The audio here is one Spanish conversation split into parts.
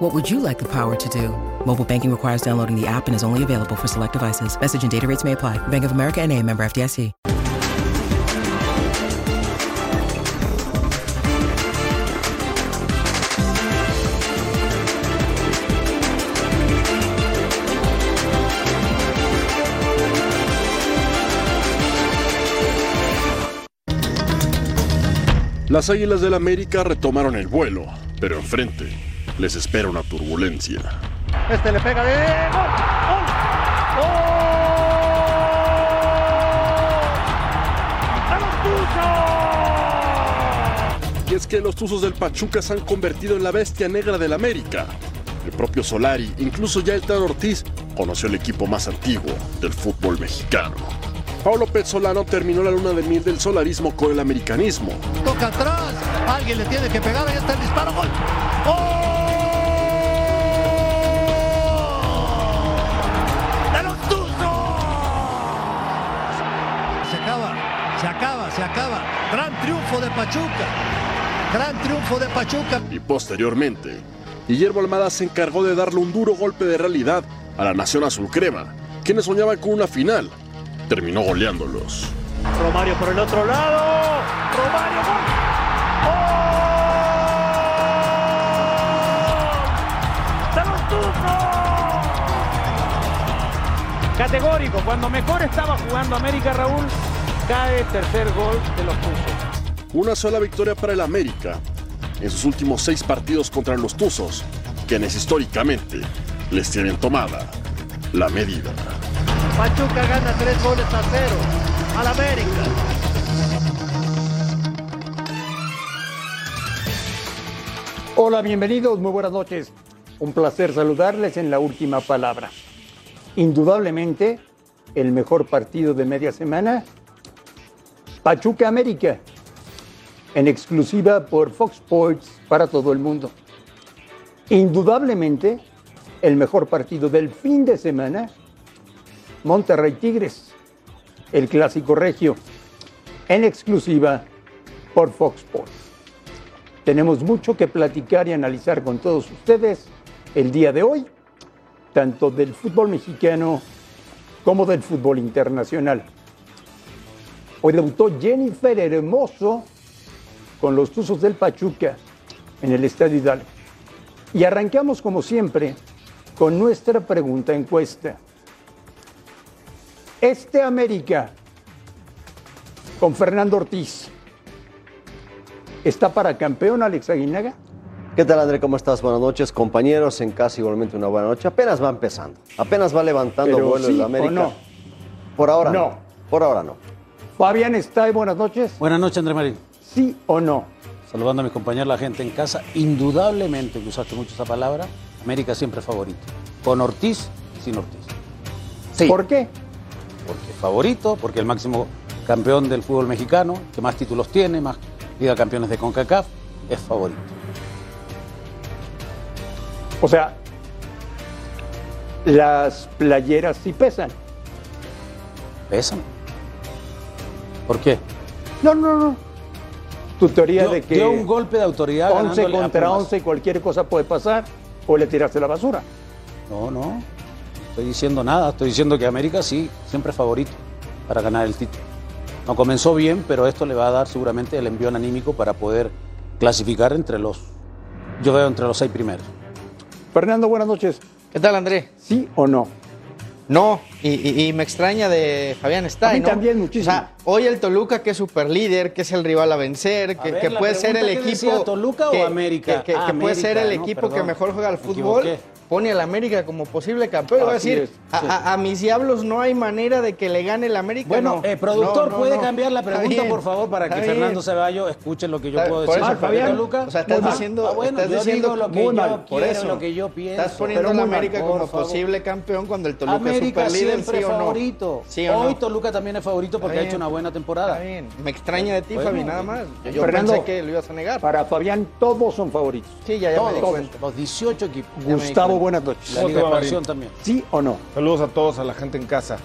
What would you like the power to do? Mobile banking requires downloading the app and is only available for select devices. Message and data rates may apply. Bank of America and a member FDIC. Las Águilas del América retomaron el vuelo, pero enfrente les espera una turbulencia. Este le pega de gol. Y es que los Tuzos del Pachuca se han convertido en la bestia negra del América. El propio Solari, incluso ya el Tano Ortiz, conoció el equipo más antiguo del fútbol mexicano. Paulo Pezzolano terminó la luna de miel del solarismo con el americanismo. Toca atrás. Alguien le tiene que pegar. Ahí está el disparo. Gol. ¡Gol! Se acaba. Se acaba. Se acaba. Gran triunfo de Pachuca. Gran triunfo de Pachuca. Y posteriormente, Guillermo Almada se encargó de darle un duro golpe de realidad a la nación azul crema, quienes soñaban con una final. Terminó goleándolos. Romario por el otro lado. Romario. ¡Gol! ¡De los Tuzos! Categórico, cuando mejor estaba jugando América Raúl, cae tercer gol de los Tuzos. Una sola victoria para el América en sus últimos seis partidos contra los Tuzos, quienes históricamente les tienen tomada la medida. Pachuca gana tres goles a cero al América. Hola, bienvenidos, muy buenas noches. Un placer saludarles en la última palabra. Indudablemente, el mejor partido de media semana, Pachuca América, en exclusiva por Fox Sports para todo el mundo. Indudablemente, el mejor partido del fin de semana, Monterrey Tigres, el clásico regio, en exclusiva por Fox Sports. Tenemos mucho que platicar y analizar con todos ustedes el día de hoy, tanto del fútbol mexicano como del fútbol internacional. Hoy debutó Jennifer Hermoso con los Tuzos del Pachuca en el Estadio Hidalgo. Y arrancamos como siempre con nuestra pregunta encuesta. Este América con Fernando Ortiz está para campeón Alex Aguinaga? ¿Qué tal, André? ¿Cómo estás? Buenas noches, compañeros. En casa igualmente una buena noche. Apenas va empezando. Apenas va levantando Pero vuelo sí el América. o no? Por ahora No. no. Por ahora no. Fabián está buenas noches. Buenas noches, André Marín. ¿Sí o no? Saludando a mis compañeros, la gente en casa. Indudablemente, que usaste mucho esa palabra, América siempre favorito. Con Ortiz y sin Ortiz. Sí. ¿Por qué? Porque favorito, porque el máximo campeón del fútbol mexicano, que más títulos tiene, más Liga Campeones de CONCACAF, es favorito. O sea, las playeras sí pesan. Pesan. ¿Por qué? No, no, no. Tu teoría Dio, de que dio un golpe de autoridad 11 ganándole a contra Pumas. 11 cualquier cosa puede pasar o le tiraste la basura. No, no. No estoy diciendo nada. Estoy diciendo que América sí, siempre es favorito para ganar el título. No comenzó bien, pero esto le va a dar seguramente el envión anímico para poder clasificar entre los, yo veo entre los seis primeros. Fernando, buenas noches. ¿Qué tal, André? ¿Sí o no? No, y, y- y me extraña de Fabián Stay, A mí ¿no? también muchísimo. O sea, hoy el Toluca, que es super líder, que es el rival a vencer, que, ver, que la puede ser el equipo. decía, ¿Toluca o que- América? Que, que- Ah, que puede ser el equipo que mejor juega al fútbol. equivoqué. Pone al América como posible campeón. A decir, es, a, sí. a- a mis diablos no hay manera de que le gane el América. Bueno, no. eh, productor, No, no, ¿puede cambiar la pregunta, bien, por favor, para que. Fernando Ceballos escuche lo que yo puedo decir eso, Fabián, Toluca? O sea, estás Muy mal. diciendo, Ah, bueno, estás yo diciendo digo lo que yo mal, por quiero, eso. lo que yo pienso. Estás poniendo mal, América como favor. posible campeón cuando el Toluca América es super líder líder, Siempre sí favorito. ¿Sí o Hoy? Toluca también es favorito porque ha hecho una buena temporada. Está bien. Me extraña de ti, Fabi, nada más. Yo, pensé que lo ibas a negar. Para Fabián, todos son favoritos. Sí, ya, ya me di cuenta. los 18 equipos. Gustavo. Buenas noches. La ¿Cómo Liga de también. ¿Sí o no? Saludos a todos, a la gente en casa.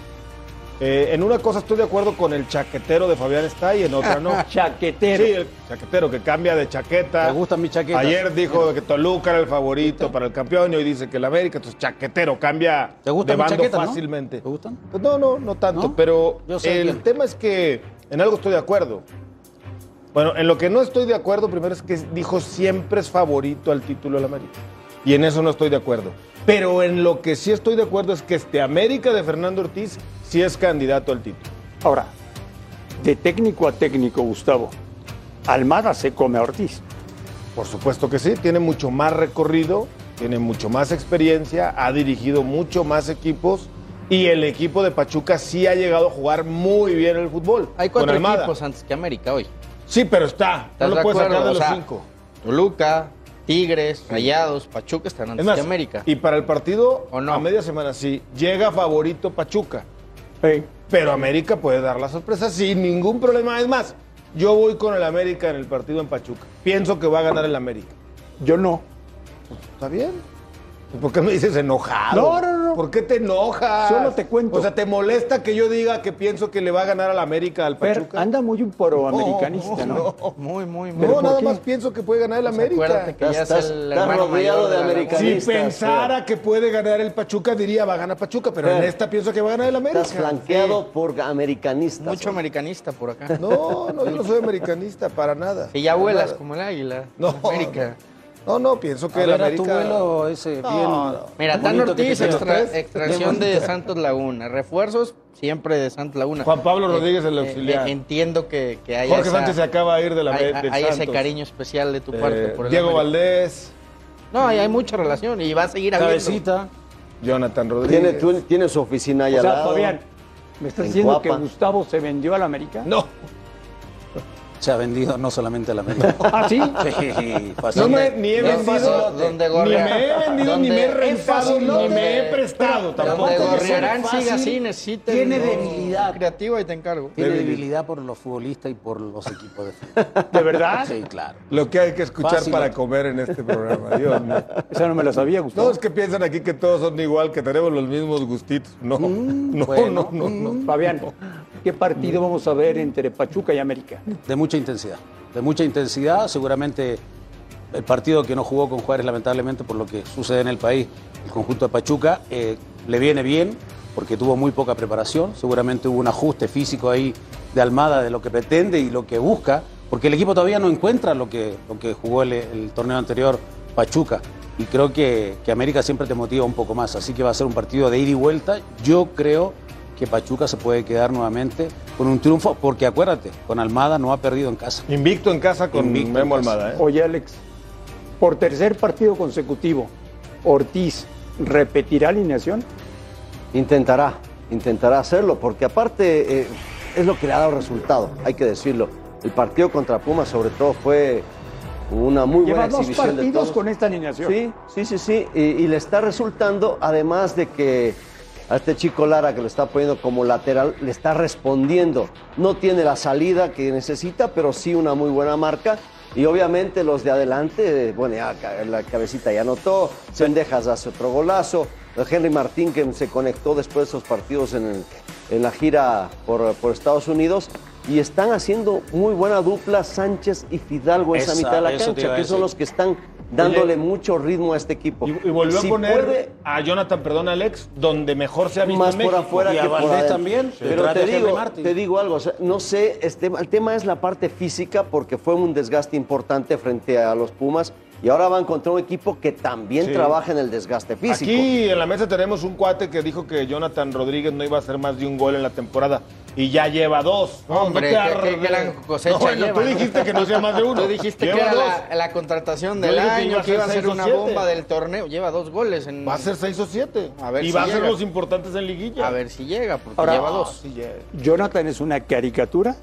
Eh, en una cosa estoy de acuerdo con el chaquetero de Fabián está y en otra no. Chaquetero. Sí, el chaquetero que cambia de chaqueta. Me gustan mis chaquetas. Ayer dijo que Toluca era el favorito para el campeón y hoy dice que el América, entonces chaquetero cambia ¿Te gustan de bando chaquetas, no? fácilmente. ¿Te gustan? Pues no, no, no tanto, ¿No? pero el tema es que en algo estoy de acuerdo. Bueno, en lo que no estoy de acuerdo primero es que dijo siempre es favorito al título del América. Y en eso no estoy de acuerdo. Pero en lo que sí estoy de acuerdo es que este América de Fernando Ortiz sí es candidato al título. Ahora, de técnico a técnico, Gustavo, Almada se come a Ortiz. Por supuesto que sí, tiene mucho más recorrido, tiene mucho más experiencia, ha dirigido mucho más equipos y el equipo de Pachuca sí ha llegado a jugar muy bien el fútbol. Hay cuatro equipos antes que América hoy. Sí, pero está. ¿Estás No lo puedes sacar de O los sea, cinco. Toluca, Tigres, Rayados, Pachuca están Es antes más, que América. y para el partido, ¿O no? a media semana sí, llega favorito Pachuca. Pero América puede dar la sorpresa sin ningún problema. Es más, yo voy con el América en el partido en Pachuca. Pienso que va a ganar el América. yo no. ¿Está bien? ¿Por qué me dices enojado? No, no, no. ¿Por qué te enojas? Solo te cuento. O sea, ¿te molesta que yo diga que pienso que le va a ganar al América al Fer, Pachuca? anda muy un proamericanista, ¿no? Muy, muy, muy. No, ¿por nada qué? más pienso que puede ganar el América. Acuérdate que ya Estás- es el estás rodeado mayor de la Laguna. Si americanistas. pensara que puede ganar el Pachuca, diría va a ganar Pachuca, pero en esta pienso que va a ganar el América. Estás flanqueado por americanistas. Mucho americanista por acá. No, no, yo no soy americanista, para nada. Y ya vuelas nada. como el águila. No, América. No, no, pienso que A el ver, a tu América... vuelo ese No, bien. no. Mira, Tan Ortiz, extra- extracción de. Santos Laguna. Refuerzos siempre de Santos Laguna. Juan Pablo Rodríguez, el Eh, auxiliar. eh, entiendo que, que hay Jorge esa- Sánchez se acaba de ir de la hay, hay ese cariño especial de tu Eh, parte por el Diego América. Valdés, No, hay, hay mucha relación y va a seguir habiendo. Cabecita. Jonathan Tiene, Rodríguez. tú- tiene su oficina ahí O al sea, lado. Fabián, ¿me estás En diciendo que. Gustavo se vendió al América? No, Se ha vendido no solamente a la América. ¿Ah, sí? Sí, no me, ni he ¿Dónde- vendido, dónde ni me he vendido, ni me he rentado, ni ¿dónde- me he prestado tampoco. Donde Gorriarán fácil, así, necesita tiene debilidad. creativo y te encargo. Tiene Debilidad. debilidad por los futbolistas y por los equipos de fútbol. ¿De verdad? Sí, claro. Lo que hay que escuchar Fácil. para comer en este programa. Dios mío. Esa no me la sabía, Gustavo. No, es que piensan aquí que todos son igual, que tenemos los mismos gustitos. No, no, bueno. no, no, no. Fabián, ¿qué partido vamos a ver entre Pachuca y América? De mucha intensidad. De mucha intensidad. Seguramente el partido que no jugó con Juárez, lamentablemente, por lo que sucede en el país, el conjunto de Pachuca, eh, le viene bien porque tuvo muy poca preparación. Seguramente hubo un ajuste físico ahí de Almada de lo que pretende y lo que busca, porque el equipo todavía no encuentra lo que, lo que jugó el, torneo anterior Pachuca. Y creo que América siempre te motiva un poco más. Así que va a ser un partido de ida y vuelta. Yo creo que Pachuca se puede quedar nuevamente con un triunfo, porque acuérdate, con Almada no ha perdido en casa. Invicto en casa con Invicto Memo casa. Almada. ¿eh? Oye, Alex, por tercer partido consecutivo, Ortiz repetirá alineación. Intentará, intentará hacerlo, porque aparte eh, es lo que le ha dado resultado, hay que decirlo. El partido contra Pumas, sobre todo, fue una muy Lleva buena dos exhibición de partidos todos. con esta alineación. Sí, sí, sí, sí. Y, y le está resultando, además de que a este chico Lara que lo está poniendo como lateral, le está respondiendo. No tiene la salida que necesita, pero sí una muy buena marca. Y obviamente los de adelante, bueno, ya la cabecita ya anotó, Sendejas hace otro golazo, Henry Martín que se conectó después de esos partidos en, el- en la gira por, por Estados Unidos. Y están haciendo muy buena dupla Sánchez y Fidalgo en esa, Esa, mitad de la cancha, que son los que están dándole mucho ritmo a este equipo. Y, y volvió Si a poner puede, a Jonathan, perdón, Alex, donde mejor se ha visto más en por México. afuera Y a que por adentro. también, Pero te digo, te digo algo, o sea, no sé, este, el tema es la parte física porque fue un desgaste importante frente a los Pumas y ahora van contra un equipo que también Sí. trabaja en el desgaste físico. Aquí en la mesa tenemos un cuate que dijo que Jonathan Rodríguez no iba a hacer más de un gol en la temporada y ya lleva dos. No, Hombre, no qué- arre- qué gran cosecha No, bueno, lleva, Tú ¿no? dijiste que no sea más de uno. Tú dijiste Lleva que era dos. la, la contratación del año, iba a que iba a ser una siete. bomba del torneo. Lleva dos goles en. Va a ser seis o siete. A ver y si va a ser los importantes en liguilla. A ver si llega, porque Ahora- lleva dos. Llega. Jonathan es una caricatura.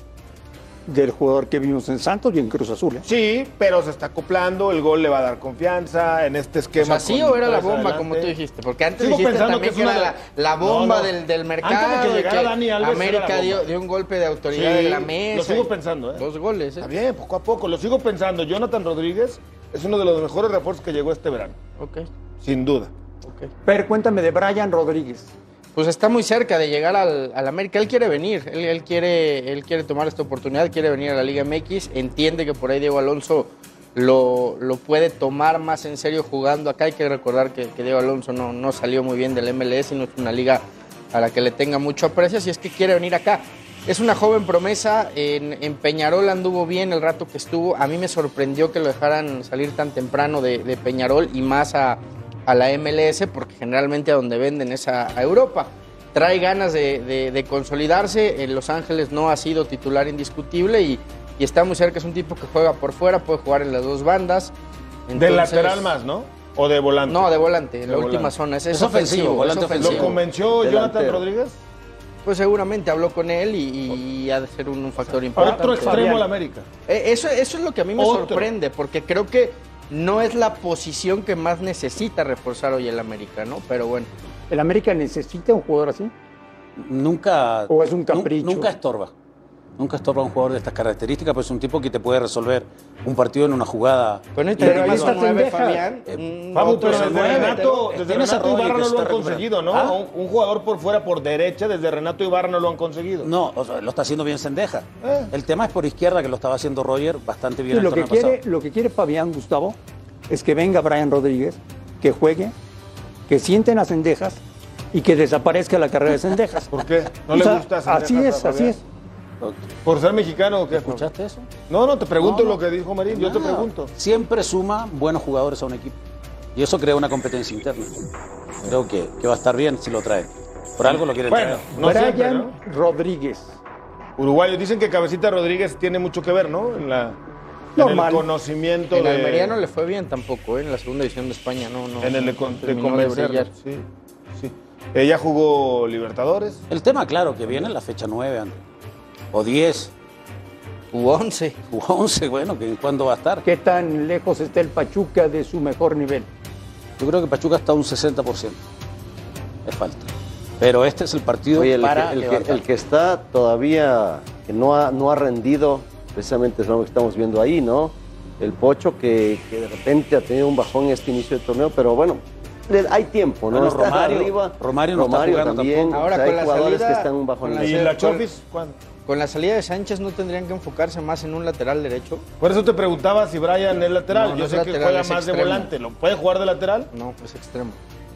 Del jugador que vimos en Santos y en Cruz Azul. ¿eh? Sí, pero se está acoplando, el gol le va a dar confianza en este O esquema. sea, ¿sí con o era la bomba, adelante. como tú dijiste? Porque antes Sigo dijiste pensando también que que, es era una la, de- la bomba No, no. Del, del mercado. Antes de que llegara Dani Alves, América dio, un golpe de autoridad Sí, en la mesa. Lo sigo pensando, ¿eh? Dos goles, ¿eh? Está bien, poco a poco, lo sigo pensando. Jonathan Rodríguez es uno de los mejores refuerzos que llegó este verano, Ok, sin duda. ok. Pero cuéntame de Brian Rodríguez. Pues está muy cerca de llegar al, América. Él quiere venir, él, quiere, él quiere tomar esta oportunidad, quiere venir a la Liga MX. Entiende que por ahí Diego Alonso lo, lo puede tomar más en serio jugando acá. Hay que recordar que, Diego Alonso no, no salió muy bien del MLS y no es una liga a la que le tenga mucho aprecio, si es que quiere venir acá. Es una joven promesa, en, Peñarol anduvo bien el rato que estuvo. A mí me sorprendió que lo dejaran salir tan temprano de Peñarol y más a, a la MLS, porque generalmente a donde venden es a, a Europa. Trae ganas de, de- de consolidarse. En Los Ángeles no ha sido titular indiscutible y, y está muy cerca. Es un tipo que juega por fuera, puede jugar en las dos bandas. de Entonces- lateral más, ¿no? O de volante. No, de volante, en De la última volante. zona. Es, es Es ofensivo, ofensivo, volante es ofensivo. ¿Lo convenció Jonathan. Rodríguez? Pues seguramente habló con él y, y ha de ser un, un factor importante. Otro extremo al América. Eh, Eso, eso es lo que a mí me Otro. sorprende, porque creo que no es la posición que más necesita reforzar hoy el América, ¿no? Pero bueno. ¿El América necesita un jugador así? Nunca. ¿O es un capricho? Nunca estorba. Nunca estorba un jugador de estas características, pues es un tipo que te puede resolver un partido en una jugada. Pero no Pero ahí está. Fabián. Eh, Fabu, pero desde nueve, Renato, desde Renato Ibarra no lo han conseguido, ¿no? recuperando. Un, un jugador por fuera, por derecha, desde Renato Ibarra no lo han conseguido. No, o sea, lo está haciendo bien Sendeja. Eh. El tema es por izquierda, que lo estaba haciendo Roger bastante bien Sí, el lo, que quiere, pasado. lo que quiere Fabián Gustavo es que venga Brian Rodríguez, que juegue, que sienten a Cendejas y que desaparezca la carrera de Cendejas. ¿Por qué? ¿No O le gusta Cendejas Así a es, así es. ¿Por ser mexicano o qué? ¿Escuchaste eso? No, no, te pregunto No, no. lo que dijo Marín, yo te pregunto. Siempre suma buenos jugadores a un equipo. Y eso crea una competencia interna. Creo que, que va a estar bien si lo trae. Por algo lo quieren Bueno, traer. no Brian siempre, ¿no? Rodríguez. Uruguayos dicen que Cabecita Rodríguez tiene mucho que ver, ¿no? En la en Normal. el conocimiento En de Almería no le fue bien tampoco, ¿eh? en la segunda división de España no, no. en el de, con- de. Sí, sí. Ella jugó Libertadores. El tema, claro, que viene en la fecha 9, André. O 10, U 11. u 11, bueno, que ¿cuándo va a estar? ¿Qué tan lejos está el Pachuca de su mejor nivel? Yo creo que Pachuca está a un 60%. Es falta. Pero este es el partido Oye, el, para que, el, que, levantar. el que está todavía, que no ha, no ha rendido, precisamente es lo que estamos viendo ahí, ¿no? El Pocho que, que de repente ha tenido un bajón en este inicio de torneo, pero bueno, hay tiempo, ¿no? Bueno, Está Romario- arriba. Romario no está jugando también. tampoco. Ahora, O sea, con hay la jugadores salida- que están en un bajón. la ¿Y la Chofis? ¿Cuándo? Con la salida de Sánchez no tendrían que enfocarse más en un lateral derecho. Por eso te preguntaba si Brian es lateral. No, no Yo es sé que juega más de volante. ¿Lo puede jugar de lateral? No, es extremo.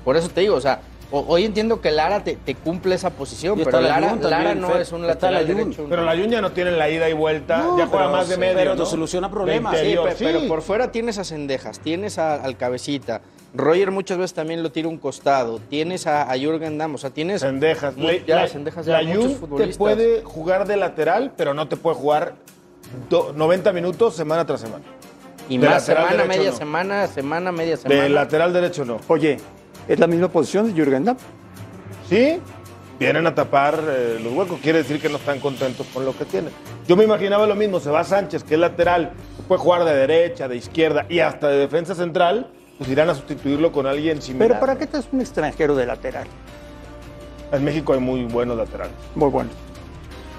Por eso te digo, o sea, hoy entiendo que Lara te, te cumple esa posición, pero está Lara, también, Lara no Fer. es un lateral derecho. Pero la Yuña no tiene la ida y vuelta. No, ya juega más de sí, medio. pero ¿no? te soluciona problemas. Sí, pero por fuera tienes a Cendejas, tienes a- al Cabecita. Roger muchas veces también lo tira un costado. Tienes a, a Jürgen Damm, o sea, tienes... Sendejas. Mu- Le- ya, la, Sendejas ya, la muchos Jun te futbolistas. puede jugar de lateral, pero no te puede jugar do- 90 minutos semana tras semana. Y de más semana, derecho media no. semana, semana, media semana. De lateral derecho no. Oye, es la misma posición de Jürgen Damm. Sí, vienen a tapar eh, los huecos. Quiere decir que no están contentos con lo que tienen. Yo me imaginaba lo mismo. Se va Sánchez, que es lateral, puede jugar de derecha, de izquierda y hasta de defensa central. Pues irán a sustituirlo con alguien similar. Pero ¿para qué te es un extranjero de lateral? En México hay muy buenos laterales. Muy bueno.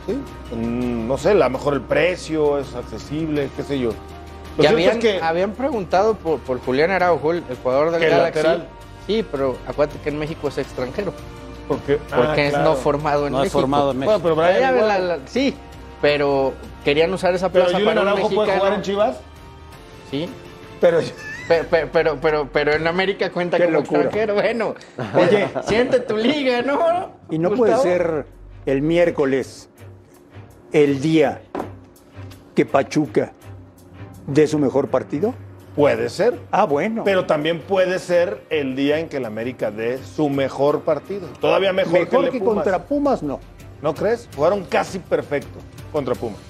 ¿sí? Mm, No sé, a lo mejor el precio es accesible, qué sé yo. Lo habían, es que habían preguntado por, por Julián Araujo, el jugador del ¿Que Galaxy. lateral? Sí, pero acuérdate que en México es extranjero. porque, Porque ah, es claro. no formado en No es México. formado en México. Bueno, pero Brian la- la- sí, pero querían usar esa Pero plaza Julián para un Araujo mexicano. puede jugar en Chivas. Sí, Pero pe- pe- pero, pero, pero, en América cuenta Qué como locura. extranjero. Bueno, Oye. siente tu liga, ¿no? Y no puede ser el miércoles el día que Pachuca dé su mejor partido. puede ser. Ah, bueno. Pero también puede ser el día en que el América dé su mejor partido. Todavía mejor, mejor que, que Pumas. contra Pumas, no. ¿No crees? Jugaron casi perfecto contra Pumas.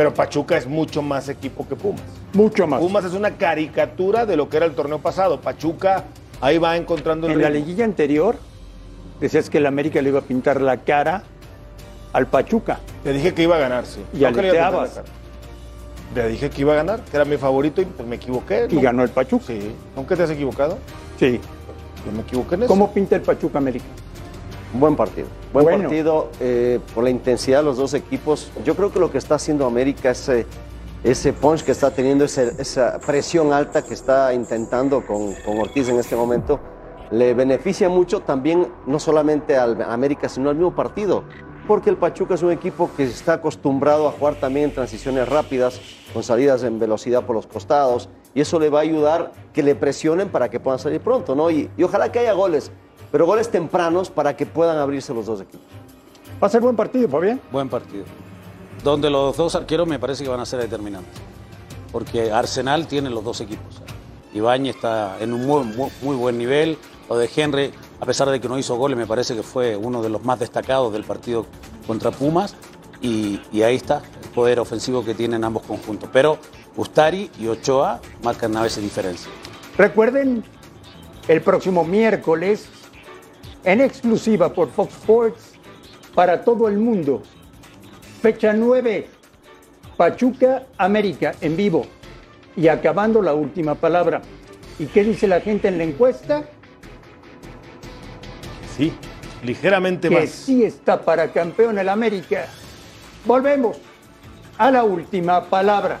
Pero Pachuca es mucho más equipo que Pumas. Mucho más. Pumas es una caricatura de lo que era el torneo pasado. Pachuca ahí va encontrando el En la liguilla anterior decías que el América le iba a pintar la cara al Pachuca. Te dije que iba a ganar, sí. Y No aleteabas. Te dije que iba a ganar, que era mi favorito y pues me equivoqué. Y ganó el Pachuca. Sí. ¿Aunque te has equivocado? Sí. Yo me equivoqué en eso. ¿Cómo pinta el Pachuca América? Buen partido. Buen Bueno. partido eh, por la intensidad de los dos equipos. Yo creo que lo que está haciendo América, ese, ese punch que está teniendo, ese- esa presión alta que está intentando con, con Ortiz en este momento, le beneficia mucho también, no solamente al América, sino al mismo partido. Porque el Pachuca es un equipo que está acostumbrado a jugar también en transiciones rápidas, con salidas en velocidad por los costados, y eso le va a ayudar que le presionen para que puedan salir pronto, ¿no? Y, y ojalá que haya goles, pero goles tempranos para que puedan abrirse los dos equipos. Va a ser buen partido, Fabián. Buen partido. Donde los dos arqueros me parece que van a ser determinantes. Porque Arsenal tiene los dos equipos. Ibañez está en un muy, muy- muy buen nivel. Lo de Henry, a pesar de que no hizo goles, me parece que fue uno de los más destacados del partido contra Pumas. Y, y ahí está el poder ofensivo que tienen ambos conjuntos. Pero Ustari y Ochoa marcan a veces diferencia. Recuerden, el próximo miércoles, en exclusiva por Fox Sports, para todo el mundo, fecha 9, Pachuca América en vivo. Y acabando la última palabra. ¿Y qué dice la gente en la encuesta? Sí, ligeramente que más. sí está para campeón el América. Volvemos a la última palabra.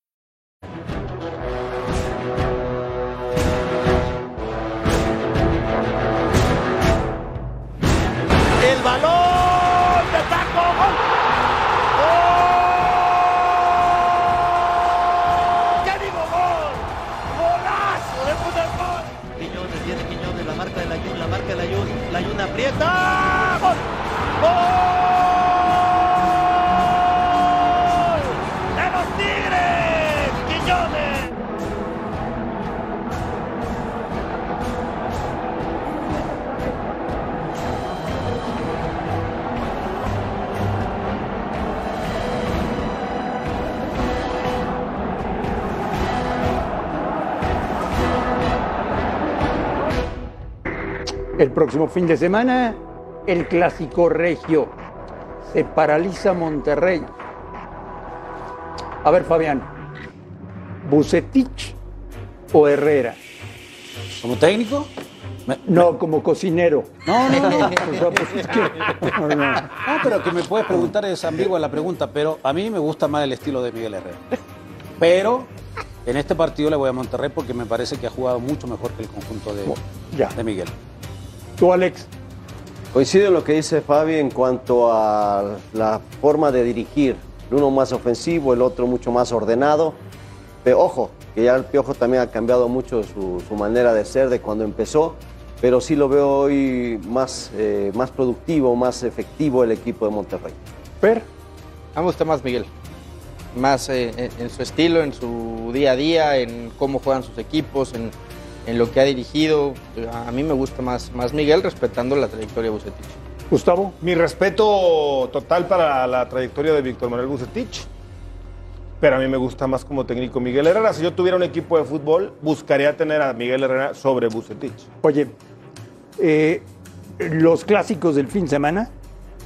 El próximo fin de semana, el clásico regio. Se paraliza Monterrey. A ver, Fabián, ¿Bucetich o Herrera? ¿Como técnico? No, como cocinero. No, no, no. Pues, no, no. No, pero que me puedes preguntar es ambigua la pregunta, pero a mí me gusta más el estilo de Miguel Herrera. Pero en este partido le voy a Monterrey porque me parece que ha jugado mucho mejor que el conjunto de, Ya. de Miguel. Tú, Alex. Coincido en lo que dice Fabi en cuanto a la forma de dirigir. El uno más ofensivo, el otro mucho más ordenado. Pero ojo, que ya el Piojo también ha cambiado mucho su, su manera de ser de cuando empezó. Pero sí lo veo hoy más, eh, más productivo, más efectivo el equipo de Monterrey. Per. A mí me gusta más Miguel. Más eh, en, en su estilo, en su día a día, en cómo juegan sus equipos, en, en lo que ha dirigido. A mí me gusta más, más Miguel, respetando la trayectoria de Bucetich. Gustavo. Mi respeto total para la trayectoria de Víctor Manuel Bucetich. Pero a mí me gusta más como técnico Miguel Herrera. Si yo tuviera un equipo de fútbol, buscaría tener a Miguel Herrera sobre Bucetich. Oye, eh, los clásicos del fin de semana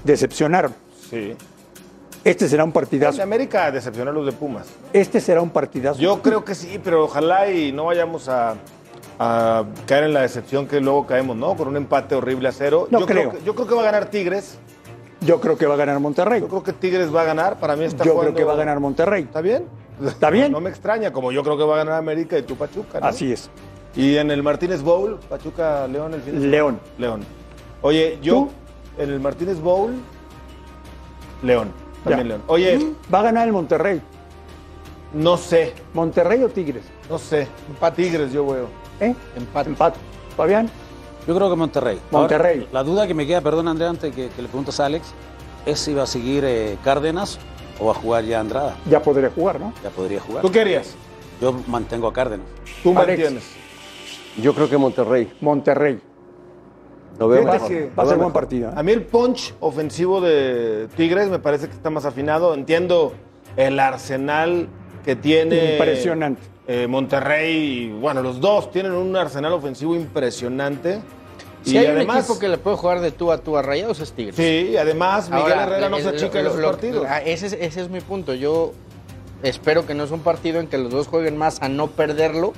decepcionaron. Sí. Este será un De partidazo. América decepciona a los de Pumas. Este será un partidazo. Yo creo que sí, pero ojalá y no vayamos a, a caer en la decepción que luego caemos, ¿no? Con un empate horrible a cero. No yo creo. que, yo creo que va a ganar Tigres. Yo creo que va a ganar Monterrey. Yo creo que Tigres va a ganar. Para mí está Yo jugando- creo que va a ganar Monterrey. ¿Está bien? ¿Está bien? No me extraña, como yo creo que va a ganar América y tú Pachuca, ¿no? Así es. Y en el Martínez Bowl, Pachuca León el fin de semana. León. León. Oye, yo en el Martínez Bowl, León. También Ya. León. Oye, Va a ganar el Monterrey. no sé, ¿Monterrey o Tigres? no sé. Tigres yo veo. ¿Eh? Empate. Empate. Fabián, Yo creo que Monterrey. Monterrey. Ahora, la duda que me queda, perdón Andrea, antes que, que le preguntas a Alex, es si va a seguir eh, Cárdenas o va a jugar ya Andrada. ya podría jugar, ¿no? Ya podría jugar. ¿Tú qué harías? Yo mantengo a Cárdenas. Tú, ¿Cuál Alex, tienes? Yo creo que Monterrey. Monterrey. Lo veo va a ser buen partido. ¿eh? A mí el punch ofensivo de Tigres me parece que está más afinado. Entiendo el arsenal que tiene Impresionante. Eh, Monterrey. y, Bueno, los dos tienen un arsenal ofensivo impresionante. Si hay un equipo que le puede jugar de tú a tú a Rayados es Tigres. Sí, además Miguel Ahora, Herrera no se achica en lo- los lo- partidos. ah, ese, es, ese es mi punto. Yo espero que no es un partido en que los dos jueguen más a no perderlo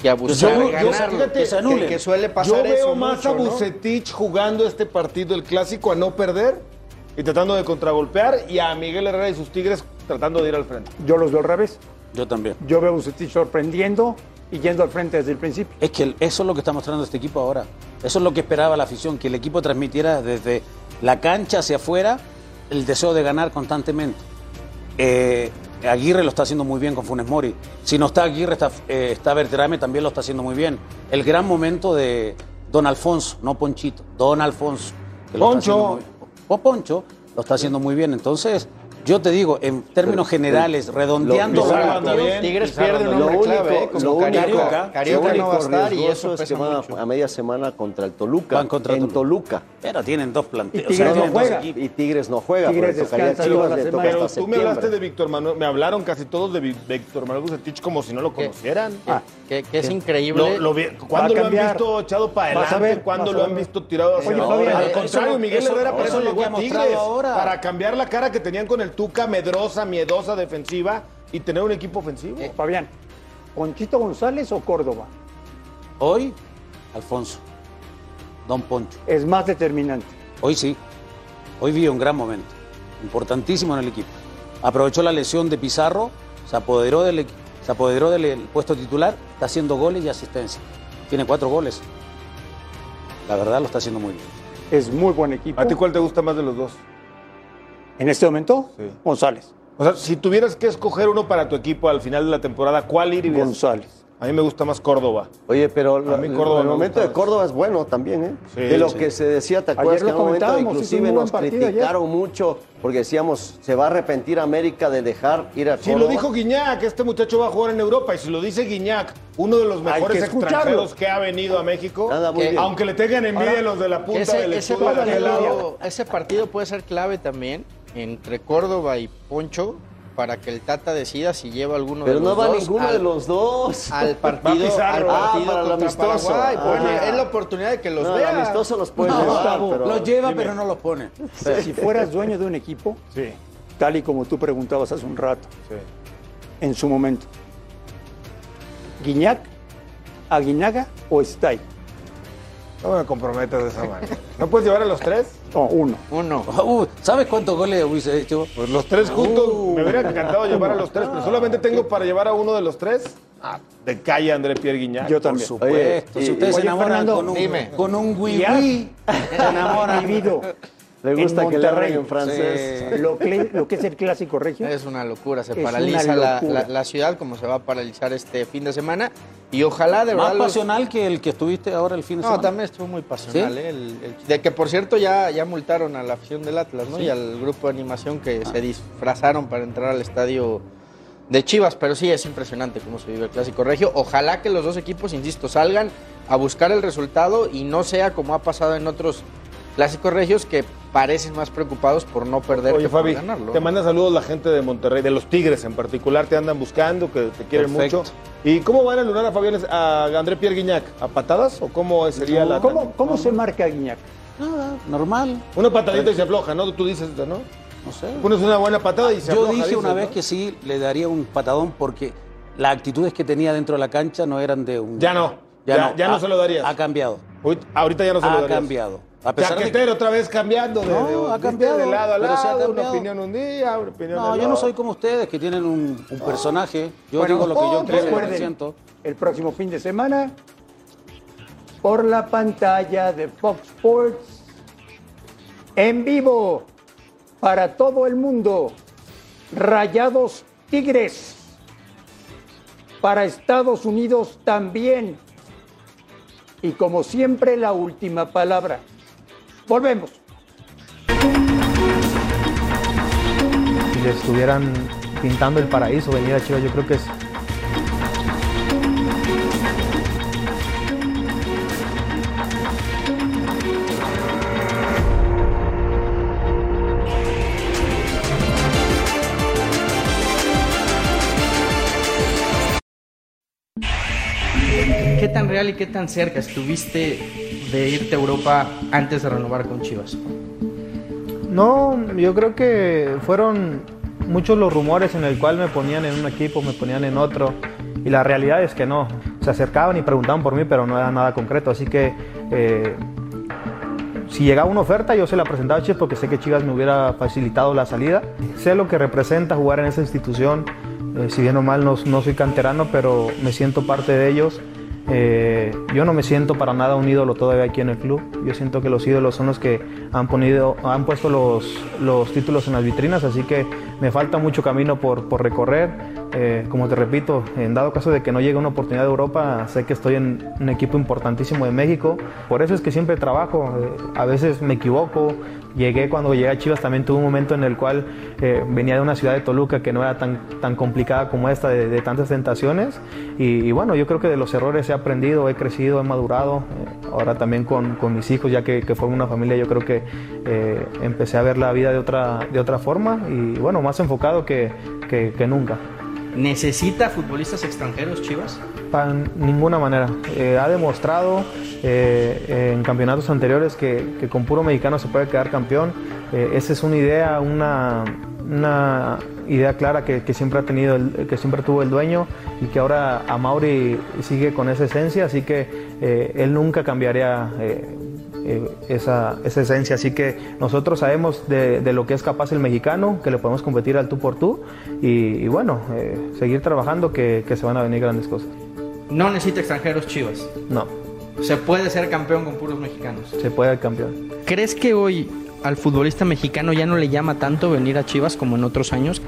que a buscar Yo- yo- ganarlo. fíjate, que, se anulen. que- que suele pasar Yo veo eso más mucho, a ¿no? Bucetich jugando este partido, el clásico, a no perder y tratando de contragolpear, y a Miguel Herrera y sus Tigres tratando de ir al frente. Yo los veo al revés. Yo también. Yo veo a Bucetich sorprendiendo y yendo al frente desde el principio. Es que eso es lo que está mostrando este equipo ahora. Eso es lo que esperaba la afición, que el equipo transmitiera desde la cancha hacia afuera el deseo de ganar constantemente. Eh, Aguirre lo está haciendo muy bien con Funes Mori. Si no está Aguirre, está, eh, está Berterame, también lo está haciendo muy bien. El gran momento de Don Alfonso, no Ponchito, Don Alfonso. que lo está Poncho. haciendo muy- o Poncho lo está haciendo muy bien. Entonces, yo te digo, en términos generales, redondeando... Partidos. Tigres pierde un hombre Lo clave, ¿eh? como lo único- Carioca. Carioca lo no va a estar y eso es que van a- media semana contra el Toluca. Van contra en Toluca. Toluca. Pero tienen dos planteos. Y Tigres no tienen dos juega. equipos. Y Tigres no juega, Tigres descansa Chivas, le toca Pero hasta tú me hablaste de. Víctor Manuel, me hablaron casi todos de Víctor Manuel Bucetich como si no lo conocieran. Ah, Que, que es increíble. Lo, lo vi- ¿Cuándo lo han visto echado para a adelante? ver, ¿Cuándo lo han visto tirado hacia Oye, Al eso contrario, lo- Miguel eso- Herrera por eso eso llegó a Tigres. ahora. Para cambiar la cara que tenían con el Tuca, medrosa, miedosa, defensiva y tener un equipo ofensivo. Fabián, ¿Ponchito González o Córdoba? Hoy, Alfonso, Don Poncho. Es más determinante. Hoy sí. Hoy vi un gran momento. Importantísimo en el equipo. Aprovechó la lesión de Pizarro, se apoderó del, se apoderó del el puesto titular, está haciendo goles y asistencia. Tiene cuatro goles. La verdad lo está haciendo muy bien. Es muy buen equipo. ¿A ti cuál te gusta más de los dos? En este momento, Sí. González. O sea, si tuvieras que escoger uno para tu equipo al final de la temporada, ¿cuál irías? González. A mí me gusta más Córdoba. Oye, pero la- mí Córdoba el me momento de Córdoba es bueno también, ¿eh? Sí, de lo sí. que se decía, ¿te acuerdas? Ayer que lo en un momento inclusive nos ayer. criticaron mucho porque decíamos, se va a arrepentir América de dejar ir a Si Córdoba. lo dijo Guiñac, este muchacho va a jugar en Europa. Y si lo dice Guiñac, uno de los mejores que extranjeros que ha venido a México, Anda muy bien. aunque le tengan envidia los de la punta ese, del ese escudo de aquel lado. partido, ese partido puede ser clave también entre Córdoba y Poncho para que el Tata decida si lleva alguno Pero de no los va dos ninguno al, de los dos. al partido, al Ah, partido para el contra amistoso. Paraguay. Ah. Bueno, es la oportunidad de que los no, vea. el amistoso los puede No, llevar, Gustavo, pero... lo lleva, pero no lo pone. Si fueras dueño de un equipo, Sí, tal y como tú preguntabas hace un rato, sí. en su momento, Guiñac, Aguinaga o Stay. No me comprometas de esa manera. ¿No puedes llevar a los tres? No, uno. Uno. Uh, ¿Sabes cuántos goles hubiese hecho? Pues los tres juntos. Me hubiera encantado llevar a los tres, pero solamente tengo para llevar a uno de los tres. Ah, de calle André Pierre Guiñac. Yo Por también. supuesto. Oye, si ustedes se enamoran Fernando, con un, dime. con un wii wii, se enamoran. Le gusta en que le en francés. Sí. lo, que, lo que es el clásico regio. Es una locura, se Es paraliza la, la- la ciudad como se va a paralizar este fin de semana y ojalá de Más verdad los- pasional que el que estuviste ahora el fin de No, semana. también estuvo muy pasional, ¿Sí? ¿eh? El- el- de que por cierto ya, ya multaron a la afición del Atlas, ¿no? Y al grupo de animación que Ah. se disfrazaron para entrar al estadio de Chivas, pero sí es impresionante cómo se vive el clásico regio. Ojalá que los dos equipos, insisto, salgan a buscar el resultado y no sea como ha pasado en otros clásicos regios que parecen más preocupados por no perder Oye, que por Fabi, ganarlo. te manda saludos la gente de Monterrey, de los Tigres en particular, te andan buscando, que te quieren Perfecto. mucho. ¿Y cómo van a anular a Fabián, a André Pierre Guiñac? ¿A patadas o cómo sería la...? ¿Cómo, cómo se marca a Guiñac? Nada, normal. Una patadita y se afloja, ¿no? Tú dices, ¿no? No sé. Pones una buena patada y se Yo afloja. dije dices, una vez ¿no? que sí le daría un patadón porque las actitudes que tenía dentro de la cancha no eran de un. Ya no. Ya- ya no Ha- se lo darías. Ha cambiado. Ahorita ya no se lo Ha darías. cambiado. A pesar de otra vez cambiando de, No, de- ha cambiado, de lado a lado, una opinión un día, una opinión No, yo no soy como ustedes que tienen un, un personaje. Yo Bueno, digo lo que yo creo que siento. el próximo fin de semana, por la pantalla de Fox Sports, En vivo para todo el mundo. Rayados Tigres. Para Estados Unidos también. Y como siempre, la última palabra. Volvemos. Si le estuvieran pintando el paraíso venir a Chivas, yo creo que es ¿Qué tan real y qué tan cerca estuviste de irte a Europa antes de renovar con Chivas? No, yo creo que fueron muchos los rumores en el cual me ponían en un equipo, me ponían en otro. Y la realidad es que no. Se acercaban y preguntaban por mí, pero no era nada concreto. Así que eh, si llegaba una oferta, yo se la presentaba a Chivas porque sé que Chivas me hubiera facilitado la salida. Sé lo que representa jugar en esa institución. Eh, si bien o mal no, no soy canterano, pero me siento parte de ellos. Eh, yo no me siento para nada un ídolo todavía aquí en el club. Yo siento que los ídolos son los que han, ponido, han puesto los, los títulos en las vitrinas, así que me falta mucho camino por, por recorrer. Eh, como te repito, en dado caso de que no llegue una oportunidad de Europa, sé que estoy en un equipo importantísimo de México. Por eso es que siempre trabajo. Eh, a veces me equivoco. Llegué cuando llegué a Chivas, también tuve un momento en el cual eh, venía de una ciudad de Toluca que no era tan, tan complicada como esta, de, de tantas tentaciones. Y, y, bueno, yo creo que de los errores he aprendido, he crecido, he madurado. Eh, ahora también con, con, mis hijos, ya que, que formo una familia, yo creo que eh, empecé a ver la vida de otra, de otra forma y bueno, más enfocado que, que, que nunca. ¿Necesita futbolistas extranjeros Chivas? Para ninguna manera. Eh, ha demostrado eh, en campeonatos anteriores que, con puro mexicano se puede quedar campeón. Eh, esa es una idea, una, una idea clara que, siempre ha tenido, el, que siempre tuvo el dueño y que ahora a Mauri sigue con esa esencia, así que él nunca cambiaría esa, esa, esencia. Así que nosotros sabemos de, de, lo que es capaz el mexicano, que le podemos competir al tú por tú y, bueno, seguir trabajando que, se van a venir grandes cosas. No necesita extranjeros Chivas. No. Se puede ser campeón con puros mexicanos. Se puede ser campeón. ¿Crees que hoy al futbolista mexicano ya no le llama tanto venir a Chivas como en otros años?